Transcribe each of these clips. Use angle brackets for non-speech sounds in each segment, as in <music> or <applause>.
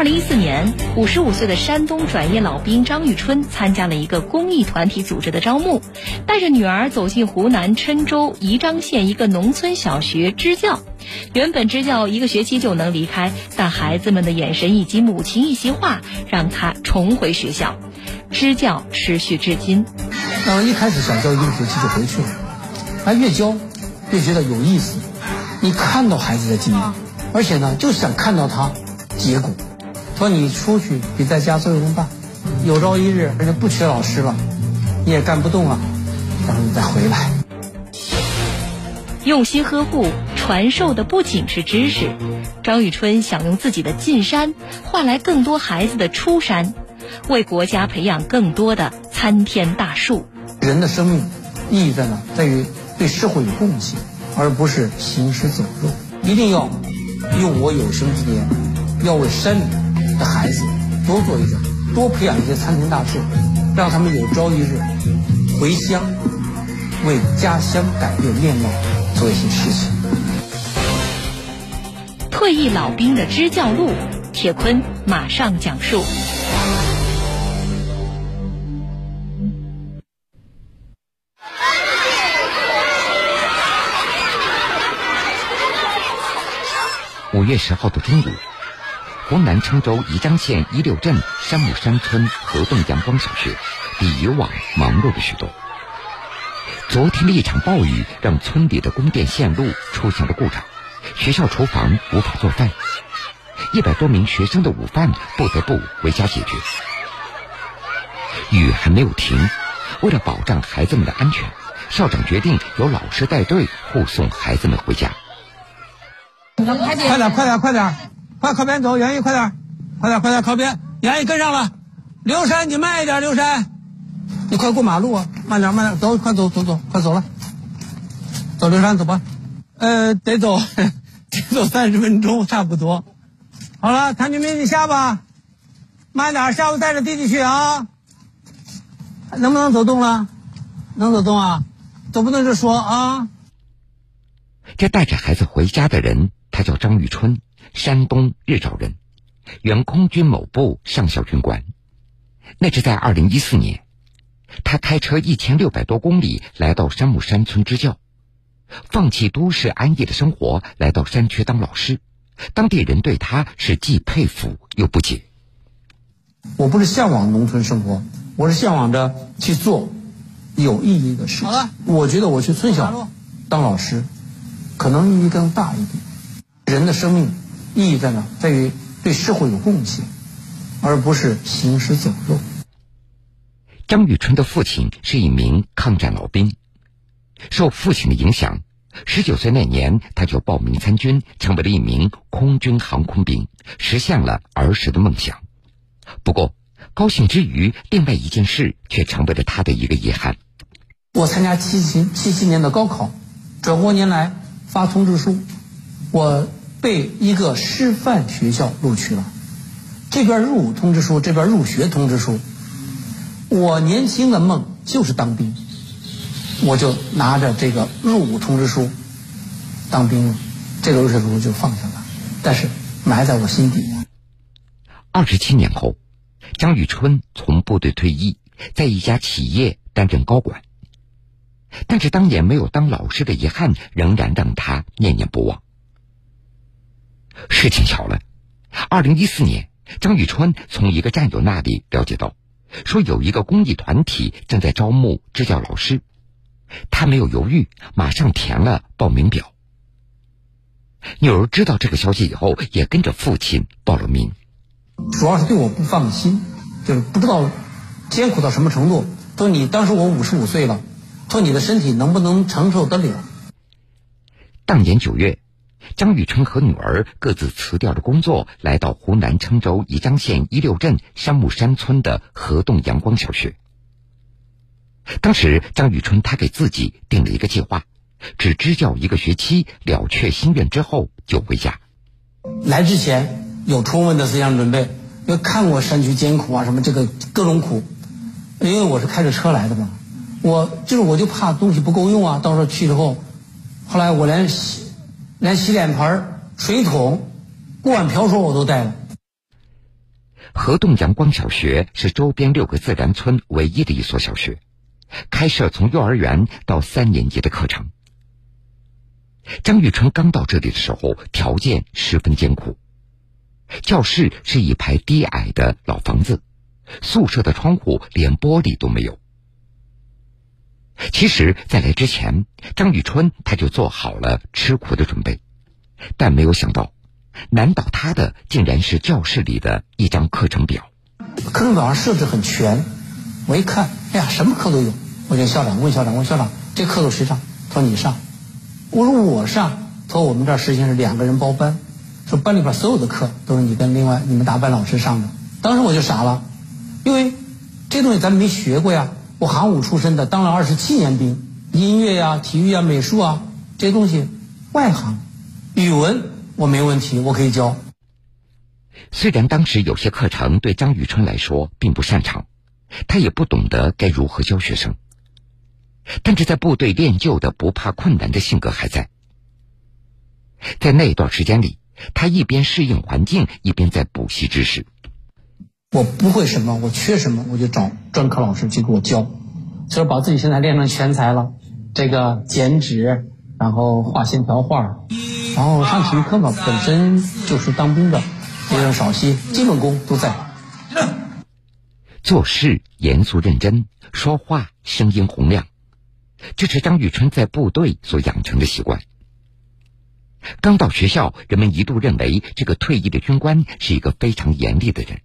二零一四年，五十五岁的山东转业老兵张玉春参加了一个公益团体组织的招募，带着女儿走进湖南郴州宜章县一个农村小学支教。原本支教一个学期就能离开，但孩子们的眼神以及母亲一席话，让他重回学校。支教持续至今。嗯，一开始想教一个学期就回去了，他越教越觉得有意思。你看到孩子的进步，而且呢，就想看到他结果。说你出去比在家作用大，有朝一日人家不缺老师了，你也干不动了，然后你再回来。用心呵护，传授的不仅是知识。张玉春想用自己的进山换来更多孩子的出山，为国家培养更多的参天大树。人的生命意义在哪？在于对社会有贡献，而不是行尸走肉。一定要用我有生之年，要为山里的孩子多做一点，多培养一些参天大树，让他们有朝一日回乡，为家乡改变面貌。做一些事情。退役老兵的支教路，铁坤马上讲述。五月十号的中午，湖南郴州宜章县一六镇山木山村河洞阳光小学比以往忙碌了许多。昨天的一场暴雨让村里的供电线路出现了故障，学校厨房无法做饭，一百多名学生的午饭不得不回家解决。雨还没有停，为了保障孩子们的安全，校长决定由老师带队护送孩子们回家。快点，快点，快点，快靠边走，杨毅，快点，快点，快点靠边，杨毅跟上了。刘山，你慢一点，刘山。你快过马路啊！慢点，慢点，走，快走，走走，快走了。走，刘山，走吧。呃，得走，<laughs> 得走三十分钟，差不多。好了，谭军兵，你下吧。慢点，下午带着弟弟去啊。能不能走动了？能走动啊？走不动就说啊。这带着孩子回家的人，他叫张玉春，山东日照人，原空军某部上校军官。那是在二零一四年。他开车一千六百多公里来到山木山村支教，放弃都市安逸的生活，来到山区当老师。当地人对他是既佩服又不解。我不是向往农村生活，我是向往着去做有意义的事。好了，我觉得我去村小当老师，可能意义更大一点。人的生命意义在哪？在于对社会有贡献，而不是行尸走肉。张雨春的父亲是一名抗战老兵，受父亲的影响，十九岁那年他就报名参军，成为了一名空军航空兵，实现了儿时的梦想。不过，高兴之余，另外一件事却成为了他的一个遗憾。我参加七七七七年的高考，转过年来发通知书，我被一个师范学校录取了。这边入伍通知书，这边入学通知书。我年轻的梦就是当兵，我就拿着这个入伍通知书当兵了，这个入学书就放下了，但是埋在我心底。二十七年后，张玉春从部队退役，在一家企业担任高管，但是当年没有当老师的遗憾仍然让他念念不忘。事情巧了，二零一四年，张玉川从一个战友那里了解到。说有一个公益团体正在招募支教老师，他没有犹豫，马上填了报名表。女儿知道这个消息以后，也跟着父亲报了名。主要是对我不放心，就是不知道艰苦到什么程度。说你当时我五十五岁了，说你的身体能不能承受得了？当年九月。张玉春和女儿各自辞掉了工作，来到湖南郴州宜章县一六镇山木山村的河洞阳光小学。当时，张玉春他给自己定了一个计划，只支教一个学期，了却心愿之后就回家。来之前有充分的思想准备，因为看过山区艰苦啊，什么这个各种苦。因为我是开着车来的嘛，我就是我就怕东西不够用啊，到时候去之后，后来我连。连洗脸盆、水桶、锅碗瓢勺我都带了。河洞阳光小学是周边六个自然村唯一的一所小学，开设从幼儿园到三年级的课程。张玉春刚到这里的时候，条件十分艰苦。教室是一排低矮的老房子，宿舍的窗户连玻璃都没有。其实，在来之前，张玉春他就做好了吃苦的准备，但没有想到，难倒他的竟然是教室里的一张课程表。课程表上设置很全，我一看，哎呀，什么课都有。我就校长问校长，问校长，这课都谁上？他说你上。我说我上。他说我们这儿实行是两个人包班，说班里边所有的课都是你跟另外你们大班老师上的。当时我就傻了，因为这东西咱没学过呀。我航武出身的，当了二十七年兵，音乐呀、体育啊、美术啊这些东西外行，语文我没问题，我可以教。虽然当时有些课程对张雨春来说并不擅长，他也不懂得该如何教学生，但是在部队练就的不怕困难的性格还在。在那段时间里，他一边适应环境，一边在补习知识。我不会什么，我缺什么，我就找专科老师去给我教，所以把自己现在练成全才了。这个剪纸，然后画线条画，然后上体育课嘛，本身就是当兵的，别人少些，基本功都在。做事严肃认真，说话声音洪亮，这是张玉春在部队所养成的习惯。刚到学校，人们一度认为这个退役的军官是一个非常严厉的人。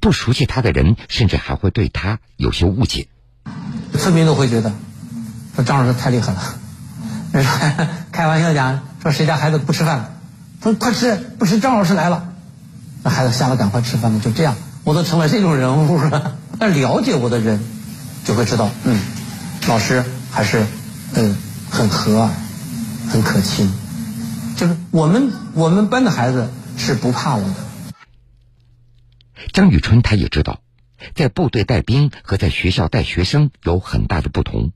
不熟悉他的人，甚至还会对他有些误解。村民都会觉得，说张老师太厉害了。<laughs> 开玩笑讲，说谁家孩子不吃饭，说快吃，不吃张老师来了。那孩子下了赶快吃饭了，就这样，我都成了这种人物了。但了解我的人，就会知道，嗯，老师还是，嗯，很和，很可亲。就是我们我们班的孩子是不怕我的。张雨春他也知道，在部队带兵和在学校带学生有很大的不同，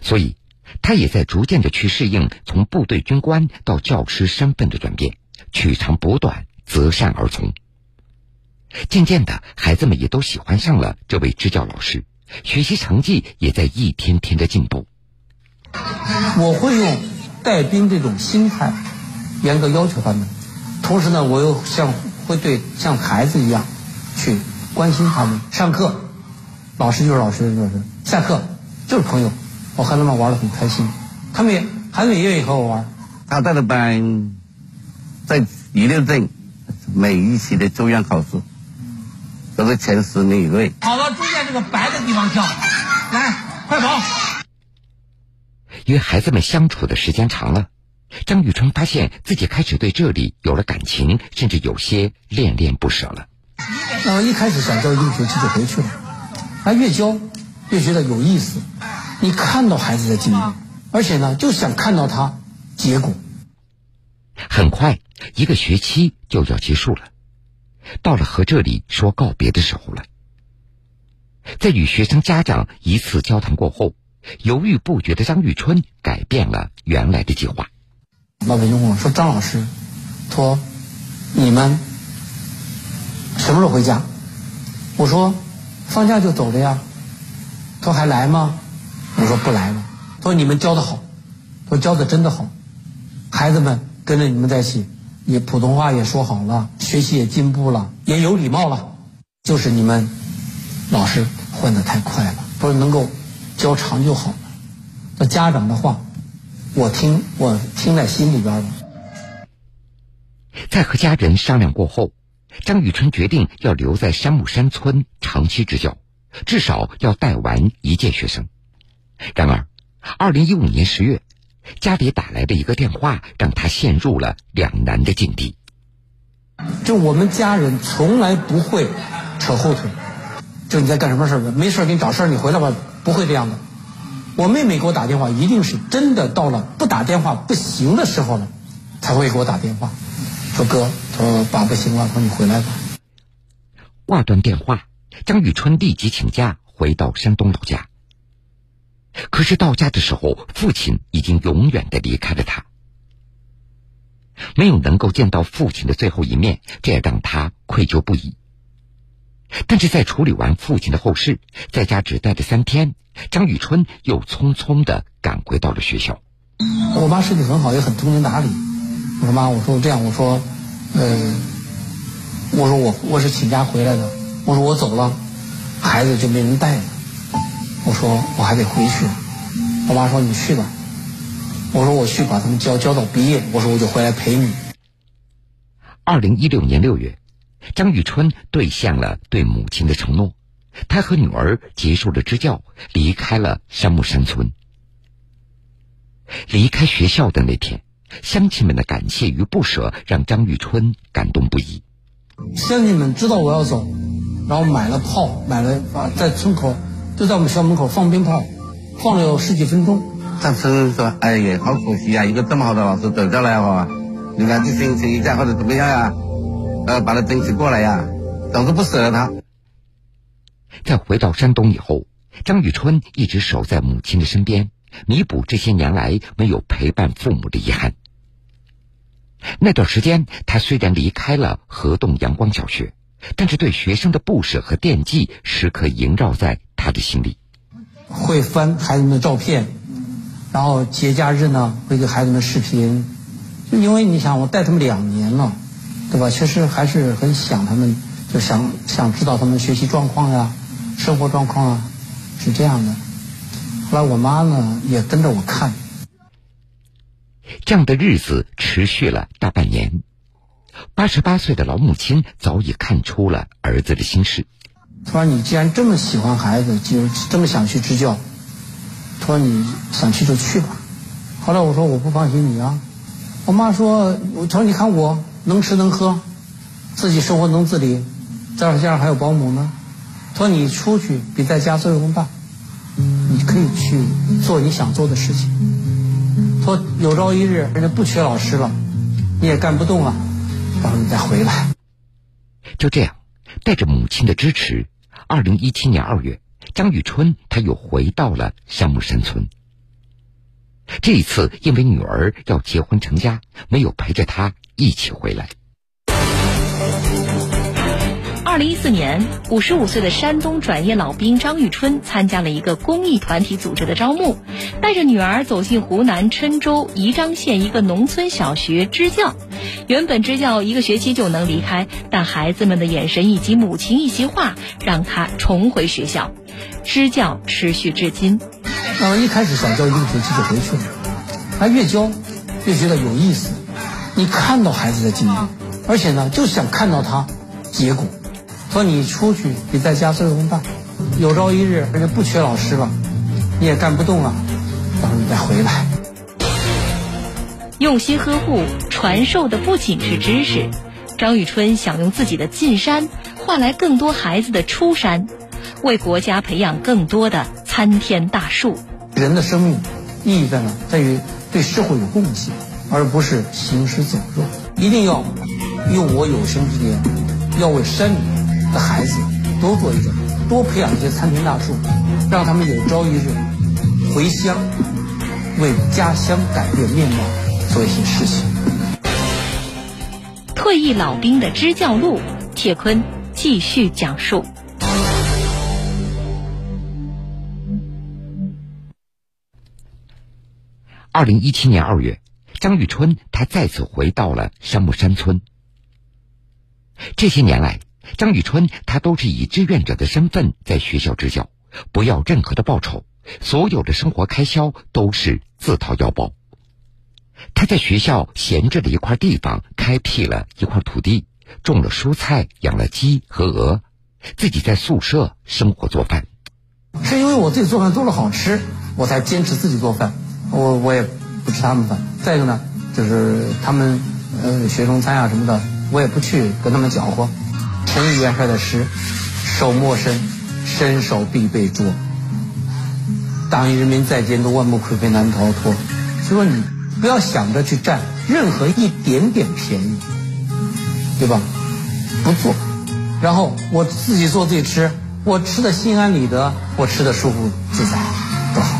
所以他也在逐渐的去适应从部队军官到教师身份的转变，取长补短，择善而从。渐渐的，孩子们也都喜欢上了这位支教老师，学习成绩也在一天天的进步。我会用带兵这种心态。严格要求他们，同时呢，我又像会对像孩子一样去关心他们。上课，老师就是老师就是；下课就是朋友，我和他们玩的很开心。他们也孩子也愿意和我玩。他带的班在一六镇每一期的中央考试都是前十名以内。跑到中间这个白的地方跳，来，快跑！与孩子们相处的时间长了。张雨春发现自己开始对这里有了感情，甚至有些恋恋不舍了。那么一开始想教一个学期就回去了，啊越教越觉得有意思。你看到孩子的进步，而且呢，就想看到他结果。很快，一个学期就要结束了，到了和这里说告别的时候了。在与学生家长一次交谈过后，犹豫不决的张玉春改变了原来的计划。老北京问我说：“张老师，说你们什么时候回家？”我说：“放假就走了呀。”他说：“还来吗？”我说：“不来了。”他说：“你们教的好，说教的真的好，孩子们跟着你们在一起，也普通话也说好了，学习也进步了，也有礼貌了。就是你们老师换的太快了，说能够教长就好了。那家长的话。”我听，我听在心里边了。在和家人商量过后，张雨春决定要留在山木山村长期支教，至少要带完一届学生。然而，二零一五年十月，家里打来的一个电话，让他陷入了两难的境地。就我们家人从来不会扯后腿，就你在干什么事儿？没事给你找事儿，你回来吧，不会这样的。我妹妹给我打电话，一定是真的到了不打电话不行的时候了，才会给我打电话，说哥，说爸不行了，说你回来吧。挂断电话，张雨春立即请假回到山东老家。可是到家的时候，父亲已经永远的离开了他，没有能够见到父亲的最后一面，这也让他愧疚不已。但是在处理完父亲的后事，在家只待了三天，张玉春又匆匆的赶回到了学校。我妈身体很好，也很通情达理。我说妈，我说这样，我说，呃，我说我我是请假回来的，我说我走了，孩子就没人带了。我说我还得回去。我妈说你去吧。我说我去把他们教教到毕业，我说我就回来陪你。二零一六年六月，张玉春兑现了对母亲的承诺，他和女儿结束了支教，离开了山木山村。离开学校的那天，乡亲们的感谢与不舍让张玉春感动不已。乡亲们知道我要走，然后买了炮，买了啊，在村口就在我们学校门口放鞭炮，放了有十几分钟。当时说：“哎呀，好可惜啊，一个这么好的老师走掉了哈，你看这心情一下或者怎么样呀？呃，把他争取过来呀，总是不舍得他。”在回到山东以后，张玉春一直守在母亲的身边。弥补这些年来没有陪伴父母的遗憾。那段时间，他虽然离开了河洞阳光小学，但是对学生的不舍和惦记时刻萦绕在他的心里。会翻孩子们的照片，然后节假日呢会给孩子们视频，因为你想我带他们两年了，对吧？确实还是很想他们，就想想知道他们学习状况呀、生活状况啊，是这样的。后来我妈呢也跟着我看，这样的日子持续了大半年。八十八岁的老母亲早已看出了儿子的心事。他说：“你既然这么喜欢孩子，就这么想去支教，他说你想去就去吧。”后来我说：“我不放心你啊。”我妈说：“我说你看我能吃能喝，自己生活能自理，再加上还有保姆呢。他说你出去比在家作用大。”你可以去做你想做的事情。说有朝一日人家不缺老师了，你也干不动了，到时候你再回来。就这样，带着母亲的支持，二零一七年二月，张玉春他又回到了山木山村。这一次，因为女儿要结婚成家，没有陪着她一起回来。零一四年，五十五岁的山东转业老兵张玉春参加了一个公益团体组织的招募，带着女儿走进湖南郴州宜章县一个农村小学支教。原本支教一个学期就能离开，但孩子们的眼神以及母亲一席话，让他重回学校。支教持续至今。嗯，一开始想教一个学期就回去了，他越教越觉得有意思。你看到孩子的进步，而且呢，就想看到他结果。说你出去比在家作用大，有朝一日人家不缺老师了，你也干不动了，到时候你再回来。用心呵护，传授的不仅是知识。张玉春想用自己的进山换来更多孩子的出山，为国家培养更多的参天大树。人的生命意义在哪？在于对社会有贡献，而不是行尸走肉。一定要用我有生之年，要为山里。的孩子多做一点，多培养一些参天大树，让他们有朝一日回乡，为家乡改变面貌做一些事情。退役老兵的支教路，铁坤继续讲述。二零一七年二月，张玉春他再次回到了山木山村。这些年来。张宇春，他都是以志愿者的身份在学校支教，不要任何的报酬，所有的生活开销都是自掏腰包。他在学校闲置的一块地方开辟了一块土地，种了蔬菜，养了鸡和鹅，自己在宿舍生活做饭。是因为我自己做饭做的好吃，我才坚持自己做饭。我我也不吃他们饭。再一个呢，就是他们呃学生餐啊什么的，我也不去跟他们搅和。陈元帅的诗：“手莫伸，伸手必被捉。党与人民在监督，万木溃飞难逃脱。”所以说，你不要想着去占任何一点点便宜，对吧？不做，然后我自己做自己吃，我吃的心安理得，我吃的舒服自在，多好。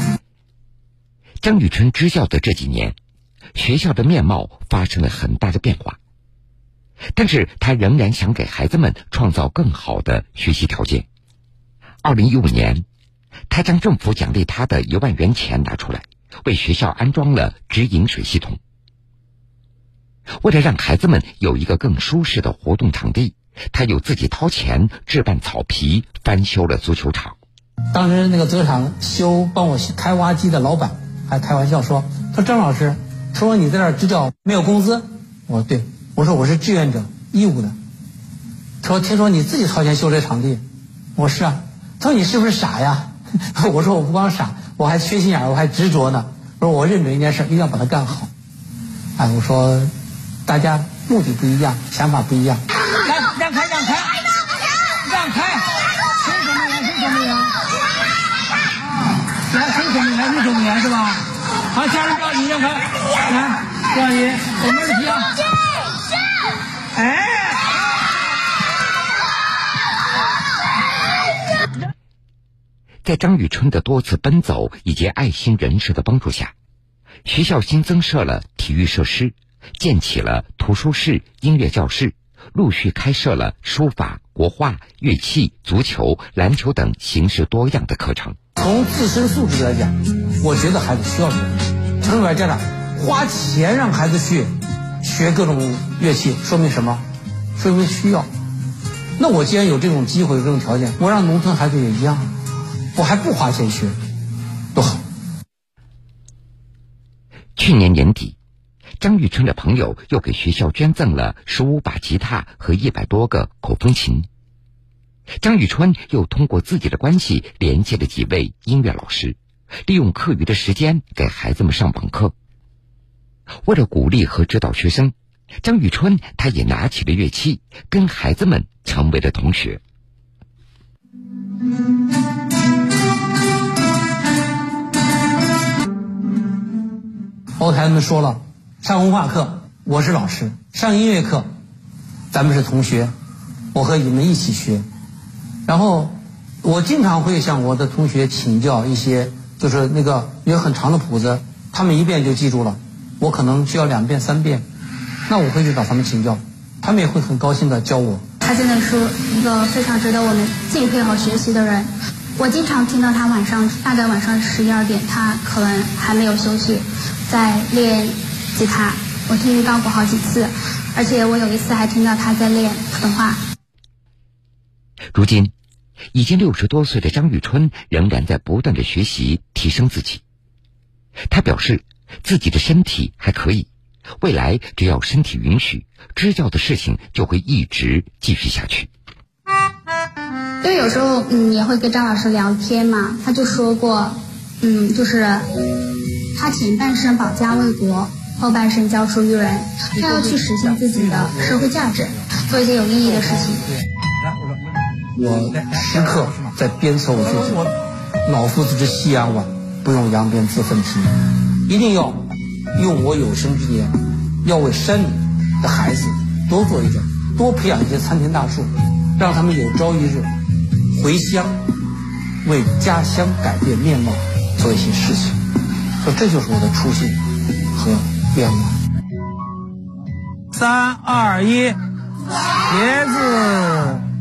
张雨春支教的这几年，学校的面貌发生了很大的变化。但是他仍然想给孩子们创造更好的学习条件。二零一五年，他将政府奖励他的一万元钱拿出来，为学校安装了直饮水系统。为了让孩子们有一个更舒适的活动场地，他又自己掏钱置办草皮，翻修了足球场。当时那个足球场修帮我开挖机的老板还开玩笑说：“说张老师，说你在这支教没有工资？”我说：“对。”我说：“我是志愿者，义务的。”他说：“听说你自己掏钱修这场地？”我说：“是啊。”他说：“你是不是傻呀？” <laughs> 我说：“我不光傻，我还缺心眼儿，我还执着呢。我说我认准一件事，一定要把它干好。”哎，我说，大家目的不一样，想法不一样。来，让开，让开，让开。来，谁守门员？你守门员是吧？好，下一个你让开，来，郭阿姨，我们的题啊。哎。在张雨春的多次奔走以及爱心人士的帮助下，学校新增设了体育设施，建起了图书室、音乐教室，陆续开设了书法、国画、乐器、足球、篮球等形式多样的课程。从自身素质来讲，我觉得孩子需要这个。城里边家长花钱让孩子去学各种乐器，说明什么？说明需要。那我既然有这种机会、有这种条件，我让农村孩子也一样，我还不花钱学，多好。去年年底，张玉春的朋友又给学校捐赠了十五把吉他和一百多个口风琴。张玉春又通过自己的关系联系了几位音乐老师，利用课余的时间给孩子们上网课。为了鼓励和指导学生，张玉春他也拿起了乐器，跟孩子们成为了同学。包括孩子们说了，上文化课我是老师，上音乐课咱们是同学，我和你们一起学。然后，我经常会向我的同学请教一些，就是那个有很长的谱子，他们一遍就记住了，我可能需要两遍三遍，那我会去找他们请教，他们也会很高兴的教我。他真的是一个非常值得我们敬佩和学习的人。我经常听到他晚上大概晚上十一二点，他可能还没有休息，在练吉他。我听到过好几次，而且我有一次还听到他在练普通话。如今，已经六十多岁的张玉春仍然在不断的学习提升自己。他表示，自己的身体还可以，未来只要身体允许，支教的事情就会一直继续下去。因为有时候，嗯，也会跟张老师聊天嘛，他就说过，嗯，就是他前半生保家卫国，后半生教书育人，他要去实现自己的社会价值，做一些有意义的事情。我时刻在鞭策我自己，老夫子之夕阳晚，不用扬鞭自奋蹄。一定要用我有生之年，要为山里的孩子多做一点，多培养一些参天大树，让他们有朝一日回乡，为家乡改变面貌做一些事情。说这就是我的初心和愿望。三二一，茄子。